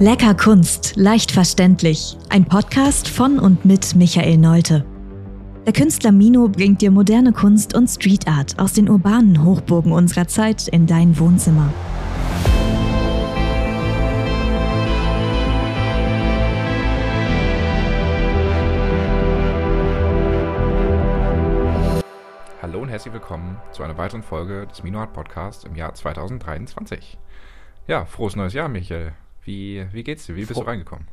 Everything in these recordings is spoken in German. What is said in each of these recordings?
Lecker Kunst, leicht verständlich. Ein Podcast von und mit Michael Neute. Der Künstler Mino bringt dir moderne Kunst und Street Art aus den urbanen Hochburgen unserer Zeit in dein Wohnzimmer. Hallo und herzlich willkommen zu einer weiteren Folge des Mino Art Podcast im Jahr 2023. Ja, frohes neues Jahr, Michael. Wie, wie geht's dir? Wie bist Fro du reingekommen?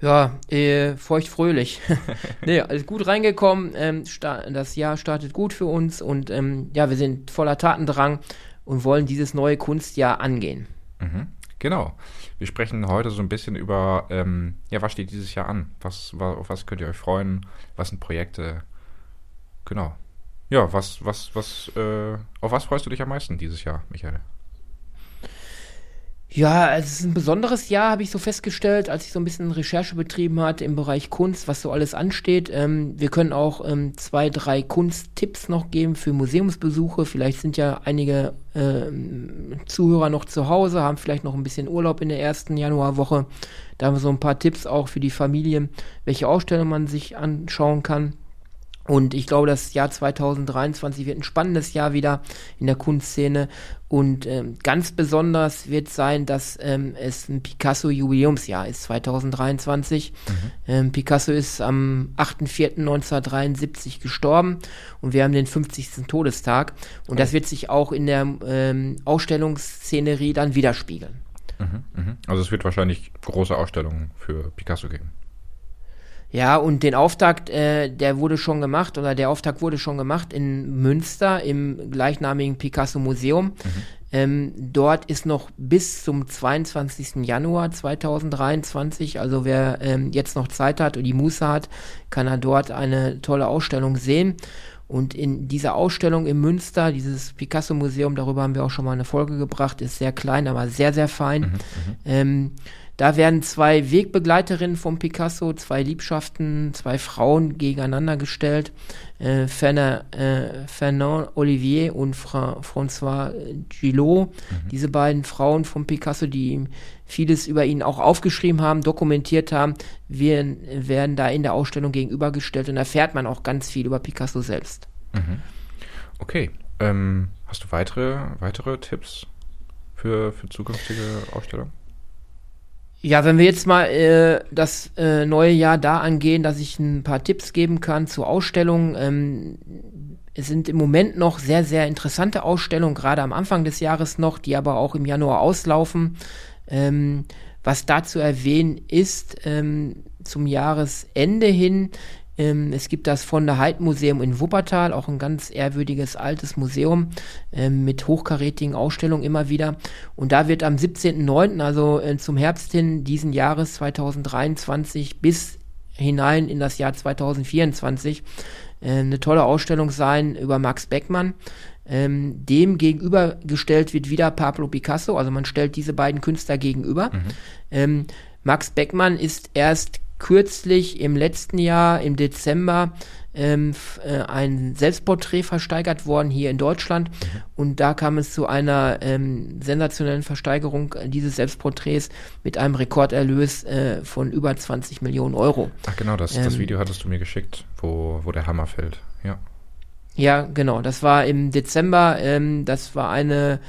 Ja, äh, feucht-fröhlich. nee, also gut reingekommen. Ähm, das Jahr startet gut für uns und ähm, ja, wir sind voller Tatendrang und wollen dieses neue Kunstjahr angehen. Mhm, genau. Wir sprechen heute so ein bisschen über, ähm, ja, was steht dieses Jahr an? Was, auf was könnt ihr euch freuen? Was sind Projekte? Genau. Ja, was, was, was, äh, auf was freust du dich am meisten dieses Jahr, Michael? Ja, es ist ein besonderes Jahr, habe ich so festgestellt, als ich so ein bisschen Recherche betrieben hatte im Bereich Kunst, was so alles ansteht. Ähm, wir können auch ähm, zwei, drei Kunsttipps noch geben für Museumsbesuche. Vielleicht sind ja einige ähm, Zuhörer noch zu Hause, haben vielleicht noch ein bisschen Urlaub in der ersten Januarwoche. Da haben wir so ein paar Tipps auch für die Familien, welche Ausstellung man sich anschauen kann. Und ich glaube, das Jahr 2023 wird ein spannendes Jahr wieder in der Kunstszene. Und ähm, ganz besonders wird sein, dass ähm, es ein Picasso-Jubiläumsjahr ist, 2023. Mhm. Ähm, Picasso ist am 8.4.1973 gestorben und wir haben den 50. Todestag. Und oh. das wird sich auch in der ähm, Ausstellungsszenerie dann widerspiegeln. Mhm, mh. Also es wird wahrscheinlich große Ausstellungen für Picasso geben. Ja, und den Auftakt, äh, der wurde schon gemacht, oder der Auftakt wurde schon gemacht in Münster im gleichnamigen Picasso Museum. Mhm. Ähm, dort ist noch bis zum 22. Januar 2023, also wer ähm, jetzt noch Zeit hat und die Muße hat, kann er dort eine tolle Ausstellung sehen. Und in dieser Ausstellung im Münster, dieses Picasso-Museum, darüber haben wir auch schon mal eine Folge gebracht, ist sehr klein, aber sehr, sehr fein. Mhm, mhm. ähm, da werden zwei Wegbegleiterinnen vom Picasso, zwei Liebschaften, zwei Frauen gegeneinander gestellt. Äh, Fernand, äh, Fernand Olivier und Fra François Gillot. Mhm. Diese beiden Frauen vom Picasso, die vieles über ihn auch aufgeschrieben haben, dokumentiert haben, werden, werden da in der Ausstellung gegenübergestellt und erfährt man auch ganz viel über Picasso selbst. Mhm. Okay. Ähm, hast du weitere, weitere Tipps für, für zukünftige Ausstellungen? Ja, wenn wir jetzt mal äh, das äh, neue Jahr da angehen, dass ich ein paar Tipps geben kann zur Ausstellung. Ähm, es sind im Moment noch sehr, sehr interessante Ausstellungen, gerade am Anfang des Jahres noch, die aber auch im Januar auslaufen. Ähm, was da zu erwähnen ist, ähm, zum Jahresende hin ähm, es gibt das von der Heid Museum in Wuppertal, auch ein ganz ehrwürdiges altes Museum ähm, mit hochkarätigen Ausstellungen immer wieder. Und da wird am 17.09., also äh, zum Herbst hin diesen Jahres 2023 bis hinein in das Jahr 2024 äh, eine tolle Ausstellung sein über Max Beckmann. Ähm, dem gegenübergestellt wird wieder Pablo Picasso, also man stellt diese beiden Künstler gegenüber. Mhm. Ähm, Max Beckmann ist erst kürzlich im letzten Jahr, im Dezember, ähm, äh, ein Selbstporträt versteigert worden hier in Deutschland. Mhm. Und da kam es zu einer ähm, sensationellen Versteigerung dieses Selbstporträts mit einem Rekorderlös äh, von über 20 Millionen Euro. Ach genau, das, ähm, das Video hattest du mir geschickt, wo, wo der Hammer fällt. Ja. Ja, genau. Das war im Dezember. Ähm, das war eine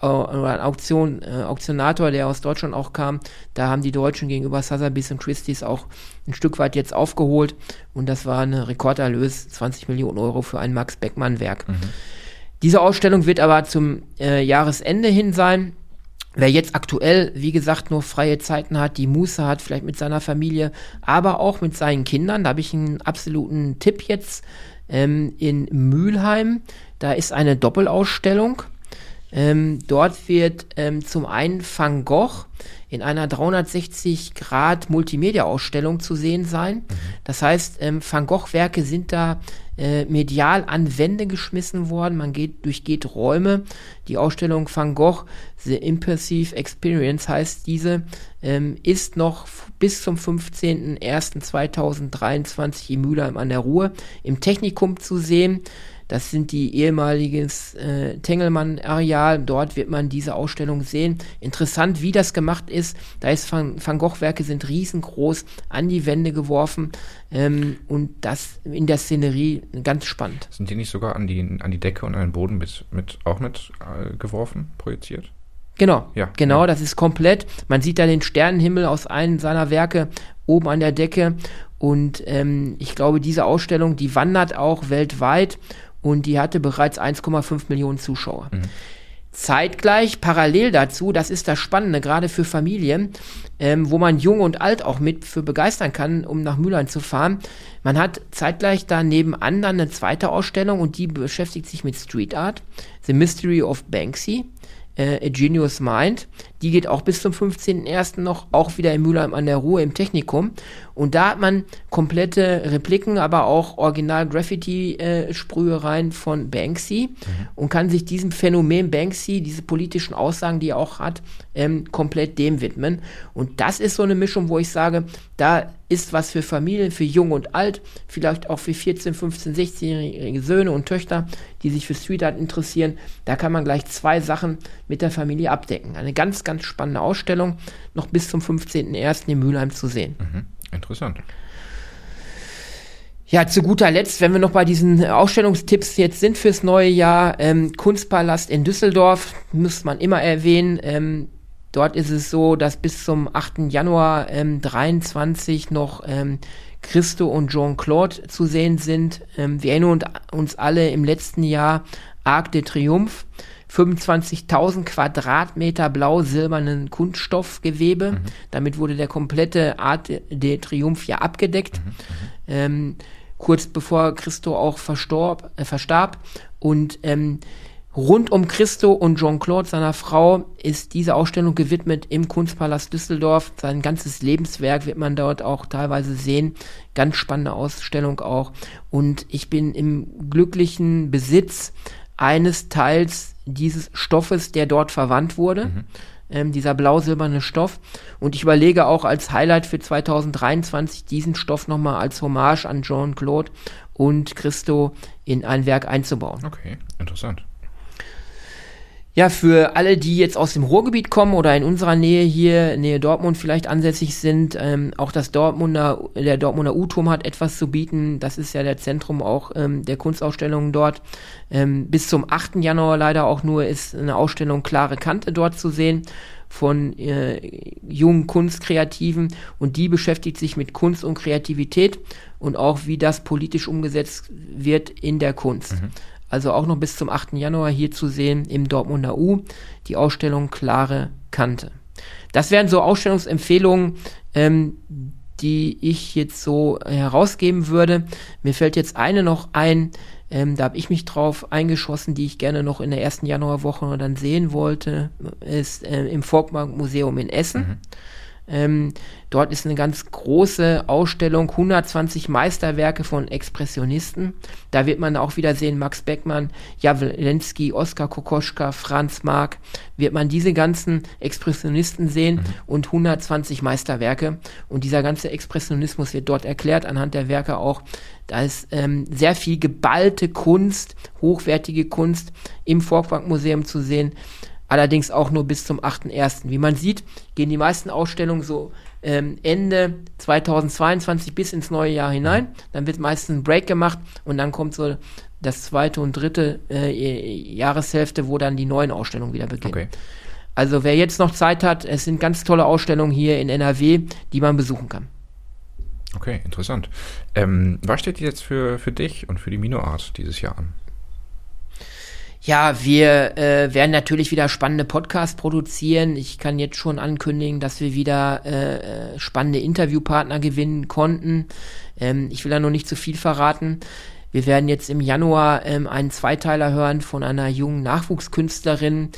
äh, ein Auktion, äh, Auktionator, der aus Deutschland auch kam. Da haben die Deutschen gegenüber Sotheby's und Christie's auch ein Stück weit jetzt aufgeholt. Und das war ein Rekorderlös, 20 Millionen Euro für ein Max Beckmann-Werk. Mhm. Diese Ausstellung wird aber zum äh, Jahresende hin sein. Wer jetzt aktuell, wie gesagt, nur freie Zeiten hat, die Muße hat, vielleicht mit seiner Familie, aber auch mit seinen Kindern, da habe ich einen absoluten Tipp jetzt ähm, in Mülheim. Da ist eine Doppelausstellung. Ähm, dort wird ähm, zum einen Van Gogh in einer 360 Grad Multimedia-Ausstellung zu sehen sein. Mhm. Das heißt, ähm, Van Gogh-Werke sind da äh, medial an Wände geschmissen worden. Man geht, durchgeht Räume. Die Ausstellung Van Gogh, The Impressive Experience heißt diese, ähm, ist noch bis zum 15.01.2023 in Mülheim an der Ruhr im Technikum zu sehen. Das sind die ehemaliges äh, Tengelmann-Areal. Dort wird man diese Ausstellung sehen. Interessant, wie das gemacht ist. Da ist Van, Van Gogh-Werke sind riesengroß an die Wände geworfen. Ähm, und das in der Szenerie ganz spannend. Sind die nicht sogar an die, an die Decke und an den Boden mit, mit auch mit äh, geworfen, projiziert? Genau, ja, genau, ja. das ist komplett. Man sieht da den Sternenhimmel aus einem seiner Werke oben an der Decke. Und ähm, ich glaube, diese Ausstellung, die wandert auch weltweit und die hatte bereits 1,5 Millionen Zuschauer. Mhm. Zeitgleich, parallel dazu, das ist das Spannende, gerade für Familien, ähm, wo man jung und alt auch mit für begeistern kann, um nach Mülheim zu fahren. Man hat zeitgleich da nebenan dann eine zweite Ausstellung und die beschäftigt sich mit Street Art, The Mystery of Banksy äh, A Genius Mind. Die geht auch bis zum 15.01. noch, auch wieder in Mülheim an der Ruhe im Technikum. Und da hat man komplette Repliken, aber auch Original-Graffiti-Sprühereien äh, von Banksy mhm. und kann sich diesem Phänomen Banksy, diese politischen Aussagen, die er auch hat, ähm, komplett dem widmen. Und das ist so eine Mischung, wo ich sage, da ist was für Familien, für Jung und Alt, vielleicht auch für 14, 15, 16-jährige Söhne und Töchter, die sich für Street Art interessieren. Da kann man gleich zwei Sachen mit der Familie abdecken. Eine ganz, ganz spannende Ausstellung, noch bis zum 15.01. in Mülheim zu sehen. Mhm. Interessant. Ja, zu guter Letzt, wenn wir noch bei diesen Ausstellungstipps jetzt sind fürs neue Jahr, ähm, Kunstpalast in Düsseldorf, muss man immer erwähnen. Ähm, dort ist es so, dass bis zum 8. Januar ähm, 23 noch ähm, Christo und Jean-Claude zu sehen sind. Ähm, wir erinnern uns alle im letzten Jahr Arc de Triomphe. 25.000 Quadratmeter blau-silbernen Kunststoffgewebe. Mhm. Damit wurde der komplette Art de Triomphe ja abgedeckt. Mhm. mhm. Ähm, kurz bevor Christo auch verstorb, äh, verstarb. Und ähm, rund um Christo und Jean-Claude, seiner Frau, ist diese Ausstellung gewidmet im Kunstpalast Düsseldorf. Sein ganzes Lebenswerk wird man dort auch teilweise sehen. Ganz spannende Ausstellung auch. Und ich bin im glücklichen Besitz eines Teils dieses Stoffes, der dort verwandt wurde. Mhm. Ähm, dieser blau-silberne Stoff. Und ich überlege auch als Highlight für 2023 diesen Stoff nochmal als Hommage an Jean-Claude und Christo in ein Werk einzubauen. Okay, interessant. Ja, für alle, die jetzt aus dem Ruhrgebiet kommen oder in unserer Nähe hier, Nähe Dortmund vielleicht ansässig sind, ähm, auch das Dortmunder, der Dortmunder U-Turm hat etwas zu bieten. Das ist ja der Zentrum auch ähm, der Kunstausstellungen dort. Ähm, bis zum 8. Januar leider auch nur ist eine Ausstellung Klare Kante dort zu sehen von äh, jungen Kunstkreativen und die beschäftigt sich mit Kunst und Kreativität und auch wie das politisch umgesetzt wird in der Kunst. Mhm also auch noch bis zum 8. Januar hier zu sehen im Dortmunder U, die Ausstellung Klare Kante. Das wären so Ausstellungsempfehlungen, ähm, die ich jetzt so herausgeben würde. Mir fällt jetzt eine noch ein, ähm, da habe ich mich drauf eingeschossen, die ich gerne noch in der ersten Januarwoche dann sehen wollte, ist äh, im Volkmark Museum in Essen. Mhm. Ähm, dort ist eine ganz große Ausstellung, 120 Meisterwerke von Expressionisten. Da wird man auch wieder sehen, Max Beckmann, Jawlensky, Oskar Kokoschka, Franz Mark, wird man diese ganzen Expressionisten sehen mhm. und 120 Meisterwerke. Und dieser ganze Expressionismus wird dort erklärt, anhand der Werke auch. Da ist ähm, sehr viel geballte Kunst, hochwertige Kunst im Volkwang Museum zu sehen allerdings auch nur bis zum 8.1. Wie man sieht, gehen die meisten Ausstellungen so ähm, Ende 2022 bis ins neue Jahr hinein. Dann wird meistens ein Break gemacht und dann kommt so das zweite und dritte äh, Jahreshälfte, wo dann die neuen Ausstellungen wieder beginnen. Okay. Also wer jetzt noch Zeit hat, es sind ganz tolle Ausstellungen hier in NRW, die man besuchen kann. Okay, interessant. Ähm, was steht jetzt für, für dich und für die Minoart dieses Jahr an? Ja, wir äh, werden natürlich wieder spannende Podcasts produzieren. Ich kann jetzt schon ankündigen, dass wir wieder äh, äh, spannende Interviewpartner gewinnen konnten. Ähm, ich will da noch nicht zu viel verraten. Wir werden jetzt im Januar ähm, einen Zweiteiler hören von einer jungen Nachwuchskünstlerin,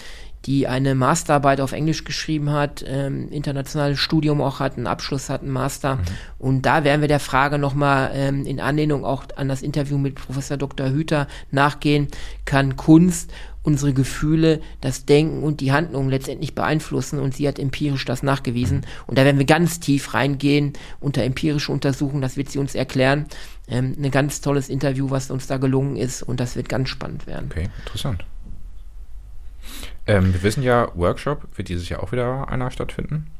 die eine Masterarbeit auf Englisch geschrieben hat, ähm, internationales Studium auch hat, einen Abschluss hat, einen Master. Mhm. Und da werden wir der Frage nochmal ähm, in Anlehnung auch an das Interview mit Professor Dr. Hüter nachgehen, kann Kunst unsere Gefühle, das Denken und die Handlungen letztendlich beeinflussen und sie hat empirisch das nachgewiesen. Und da werden wir ganz tief reingehen unter empirische Untersuchungen, das wird sie uns erklären. Ähm, ein ganz tolles Interview, was uns da gelungen ist und das wird ganz spannend werden. Okay, interessant. Ähm, wir wissen ja, Workshop wird dieses Jahr auch wieder einer stattfinden.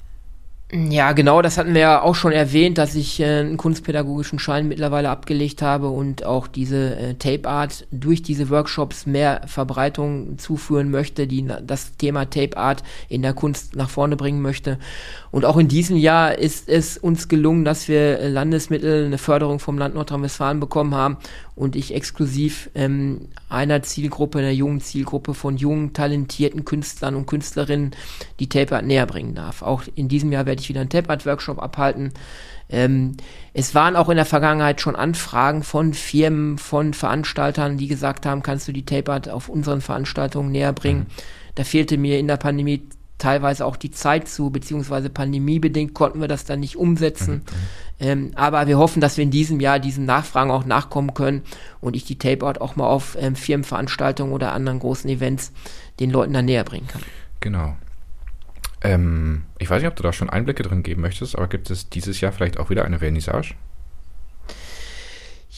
Ja, genau, das hatten wir ja auch schon erwähnt, dass ich äh, einen kunstpädagogischen Schein mittlerweile abgelegt habe und auch diese äh, Tape Art durch diese Workshops mehr Verbreitung zuführen möchte, die das Thema Tape Art in der Kunst nach vorne bringen möchte. Und auch in diesem Jahr ist es uns gelungen, dass wir Landesmittel, eine Förderung vom Land Nordrhein-Westfalen bekommen haben und ich exklusiv ähm, einer Zielgruppe, einer jungen Zielgruppe von jungen, talentierten Künstlern und Künstlerinnen die Tape Art näher bringen darf. Auch in diesem Jahr werde ich wieder einen Tape Art Workshop abhalten. Ähm, es waren auch in der Vergangenheit schon Anfragen von Firmen, von Veranstaltern, die gesagt haben, kannst du die Tape Art auf unseren Veranstaltungen näher bringen. Mhm. Da fehlte mir in der Pandemie teilweise auch die Zeit zu, beziehungsweise pandemiebedingt konnten wir das dann nicht umsetzen. Mhm. Ähm, aber wir hoffen, dass wir in diesem Jahr diesen Nachfragen auch nachkommen können und ich die Tapeout auch mal auf ähm, Firmenveranstaltungen oder anderen großen Events den Leuten dann näher bringen kann. Genau. Ähm, ich weiß nicht, ob du da schon Einblicke drin geben möchtest, aber gibt es dieses Jahr vielleicht auch wieder eine Vernissage?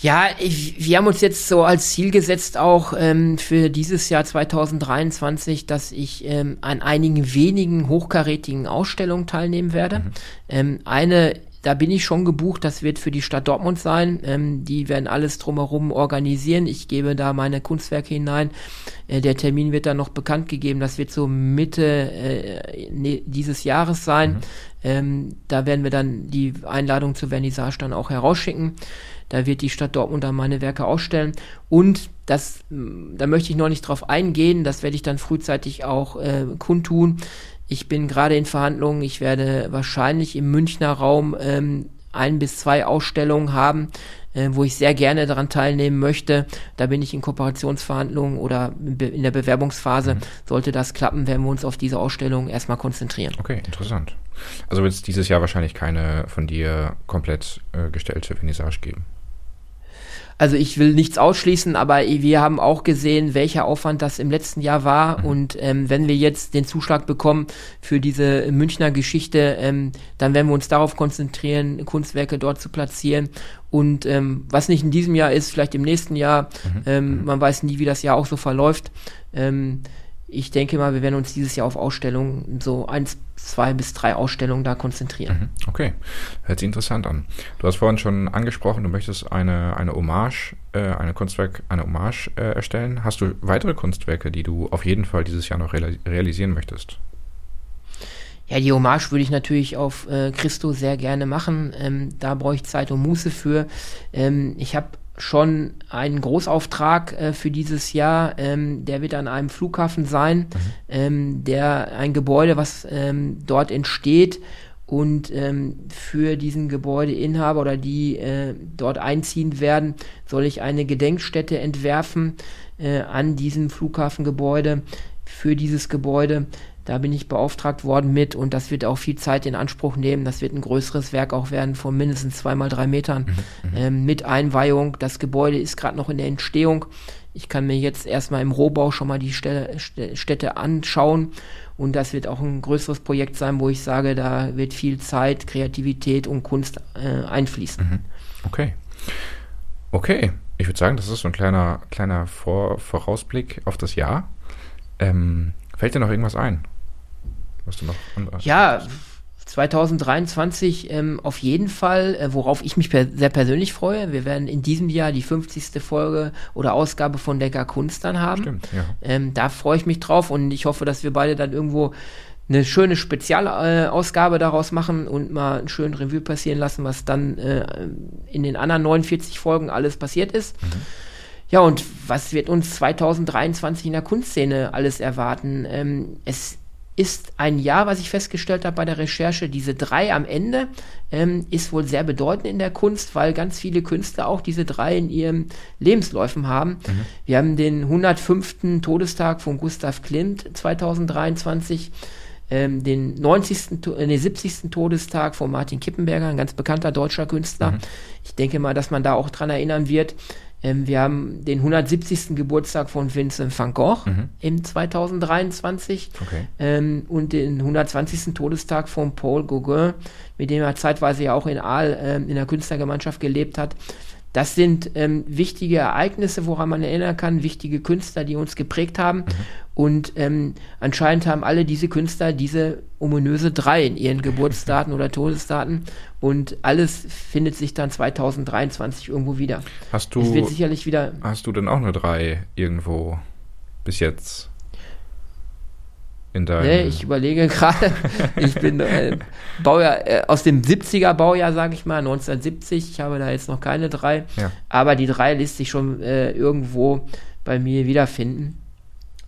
Ja, ich, wir haben uns jetzt so als Ziel gesetzt, auch ähm, für dieses Jahr 2023, dass ich ähm, an einigen wenigen hochkarätigen Ausstellungen teilnehmen werde. Mhm. Ähm, eine da bin ich schon gebucht. Das wird für die Stadt Dortmund sein. Ähm, die werden alles drumherum organisieren. Ich gebe da meine Kunstwerke hinein. Äh, der Termin wird dann noch bekannt gegeben. Das wird so Mitte äh, ne, dieses Jahres sein. Mhm. Ähm, da werden wir dann die Einladung zur Vernissage dann auch herausschicken. Da wird die Stadt Dortmund dann meine Werke ausstellen. Und das, da möchte ich noch nicht drauf eingehen. Das werde ich dann frühzeitig auch äh, kundtun. Ich bin gerade in Verhandlungen. Ich werde wahrscheinlich im Münchner Raum ähm, ein bis zwei Ausstellungen haben, äh, wo ich sehr gerne daran teilnehmen möchte. Da bin ich in Kooperationsverhandlungen oder in der Bewerbungsphase. Mhm. Sollte das klappen, werden wir uns auf diese Ausstellung erstmal konzentrieren. Okay, interessant. Also wird es dieses Jahr wahrscheinlich keine von dir komplett äh, gestellte Vernissage geben. Also ich will nichts ausschließen, aber wir haben auch gesehen, welcher Aufwand das im letzten Jahr war. Mhm. Und ähm, wenn wir jetzt den Zuschlag bekommen für diese Münchner Geschichte, ähm, dann werden wir uns darauf konzentrieren, Kunstwerke dort zu platzieren. Und ähm, was nicht in diesem Jahr ist, vielleicht im nächsten Jahr. Mhm. Ähm, mhm. man weiß nie, wie das Jahr auch so verläuft. Ich denke mal, wir werden uns dieses Jahr auf Ausstellungen, so eins, zwei bis drei Ausstellungen da konzentrieren. Mhm. Okay, hört sich interessant an. Du hast vorhin schon angesprochen, du möchtest eine, eine Hommage, äh, eine Kunstwerk, eine Hommage äh, erstellen. Hast du weitere Kunstwerke, die du auf jeden Fall dieses Jahr noch realisieren möchtest? Ja, die Hommage würde ich natürlich auf äh, Christo sehr gerne machen. Ähm, da brauche ich Zeit und Muße für. Ähm, ich habe schon einen Großauftrag äh, für dieses Jahr. Ähm, der wird an einem Flughafen sein, mhm. ähm, der ein Gebäude, was ähm, dort entsteht und ähm, für diesen Gebäudeinhaber oder die äh, dort einziehen werden, soll ich eine Gedenkstätte entwerfen äh, an diesem Flughafengebäude für dieses Gebäude. Da bin ich beauftragt worden mit und das wird auch viel Zeit in Anspruch nehmen. Das wird ein größeres Werk auch werden von mindestens zwei mal drei Metern mhm, mhm. ähm, mit Einweihung. Das Gebäude ist gerade noch in der Entstehung. Ich kann mir jetzt erstmal im Rohbau schon mal die Städte, Städte anschauen und das wird auch ein größeres Projekt sein, wo ich sage, da wird viel Zeit, Kreativität und Kunst äh, einfließen. Mhm. Okay. Okay, ich würde sagen, das ist so ein kleiner, kleiner Vor Vorausblick auf das Jahr. Ähm, fällt dir noch irgendwas ein? Was du noch ja, 2023 ähm, auf jeden Fall, äh, worauf ich mich per sehr persönlich freue. Wir werden in diesem Jahr die 50. Folge oder Ausgabe von Decker Kunst dann haben. Stimmt, ja. Ähm, da freue ich mich drauf und ich hoffe, dass wir beide dann irgendwo eine schöne Spezialausgabe daraus machen und mal ein schönes Revue passieren lassen, was dann äh, in den anderen 49 Folgen alles passiert ist. Mhm. Ja, und was wird uns 2023 in der Kunstszene alles erwarten? Ähm, es ist ein Jahr, was ich festgestellt habe bei der Recherche, diese drei am Ende ähm, ist wohl sehr bedeutend in der Kunst, weil ganz viele Künstler auch diese drei in ihren Lebensläufen haben. Mhm. Wir haben den 105. Todestag von Gustav Klimt 2023, ähm, den 90., äh, den 70. Todestag von Martin Kippenberger, ein ganz bekannter deutscher Künstler. Mhm. Ich denke mal, dass man da auch dran erinnern wird. Ähm, wir haben den 170. Geburtstag von Vincent van Gogh Mhm. im 2023 Okay. ähm, und den 120. Todestag von Paul Gauguin, mit dem er zeitweise ja auch in Aal ähm, in der Künstlergemeinschaft gelebt hat. Das sind ähm, wichtige Ereignisse, woran man erinnern kann, wichtige Künstler, die uns geprägt haben. Und ähm, anscheinend haben alle diese Künstler diese ominöse drei in ihren Geburtsdaten oder Todesdaten. Und alles findet sich dann 2023 irgendwo wieder. Hast Es wird du, sicherlich wieder hast du denn auch eine 3 irgendwo bis jetzt in deinem... Nee, ich überlege gerade, ich bin äh, Baujahr, äh, aus dem 70er Baujahr, sage ich mal, 1970. Ich habe da jetzt noch keine drei, Ja. aber die drei lässt sich schon äh, irgendwo bei mir wiederfinden.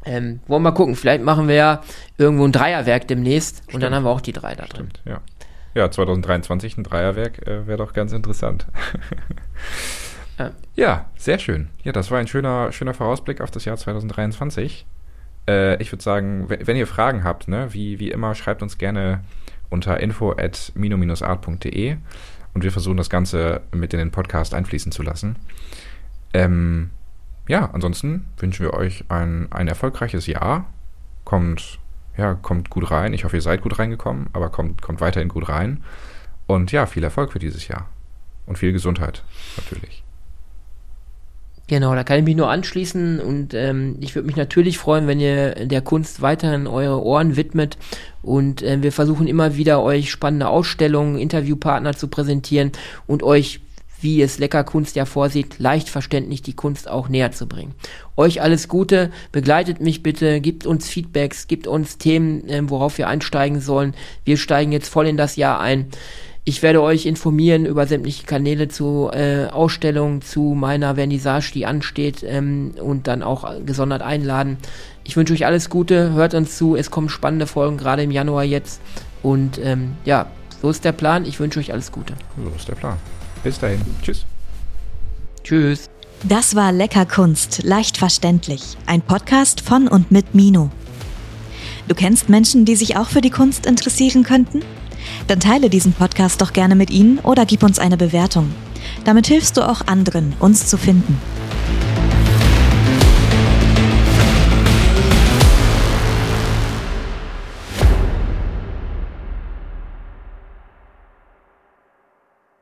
Ähm, wollen wir mal gucken, vielleicht machen wir ja irgendwo ein Dreierwerk demnächst und dann haben wir auch die drei da drin. Stimmt, ja. Ja, 2023 ein Dreierwerk äh, wäre doch ganz interessant. Ja. ja, sehr schön. Ja, das war ein schöner, schöner Vorausblick auf das Jahr 2023. Äh, ich würde sagen, we- wenn ihr Fragen habt, ne, wie, wie immer, schreibt uns gerne unter info at mino-art.de und wir versuchen das Ganze mit in den Podcast einfließen zu lassen. Ähm, ja, ansonsten wünschen wir euch ein, ein erfolgreiches Jahr. Kommt, ja, kommt gut rein. Ich hoffe, ihr seid gut reingekommen, aber kommt, kommt weiterhin gut rein. Und ja, viel Erfolg für dieses Jahr. Und viel Gesundheit, natürlich. Genau, da kann ich mich nur anschließen und ähm, ich würde mich natürlich freuen, wenn ihr der Kunst weiterhin eure Ohren widmet und äh, wir versuchen immer wieder euch spannende Ausstellungen, Interviewpartner zu präsentieren und euch, wie es Lecker Kunst ja vorsieht, leicht verständlich die Kunst auch näher zu bringen. Euch alles Gute, begleitet mich bitte, gebt uns Feedbacks, gebt uns Themen, ähm, worauf wir einsteigen sollen. Wir steigen jetzt voll in das Jahr ein. Ich werde euch informieren über sämtliche Kanäle zu äh, Ausstellungen, zu meiner Vernissage, die ansteht ähm, und dann auch gesondert einladen. Ich wünsche euch alles Gute, hört uns zu, es kommen spannende Folgen, gerade im Januar jetzt. Und ähm, ja, so ist der Plan. Ich wünsche euch alles Gute. So ist der Plan. Bis dahin. Tschüss. Tschüss. Das war Lecker Kunst, leicht verständlich. Ein Podcast von und mit Mino. Du kennst Menschen, die sich auch für die Kunst interessieren könnten? Dann teile diesen Podcast doch gerne mit ihnen oder gib uns eine Bewertung. Damit hilfst du auch anderen, uns zu finden.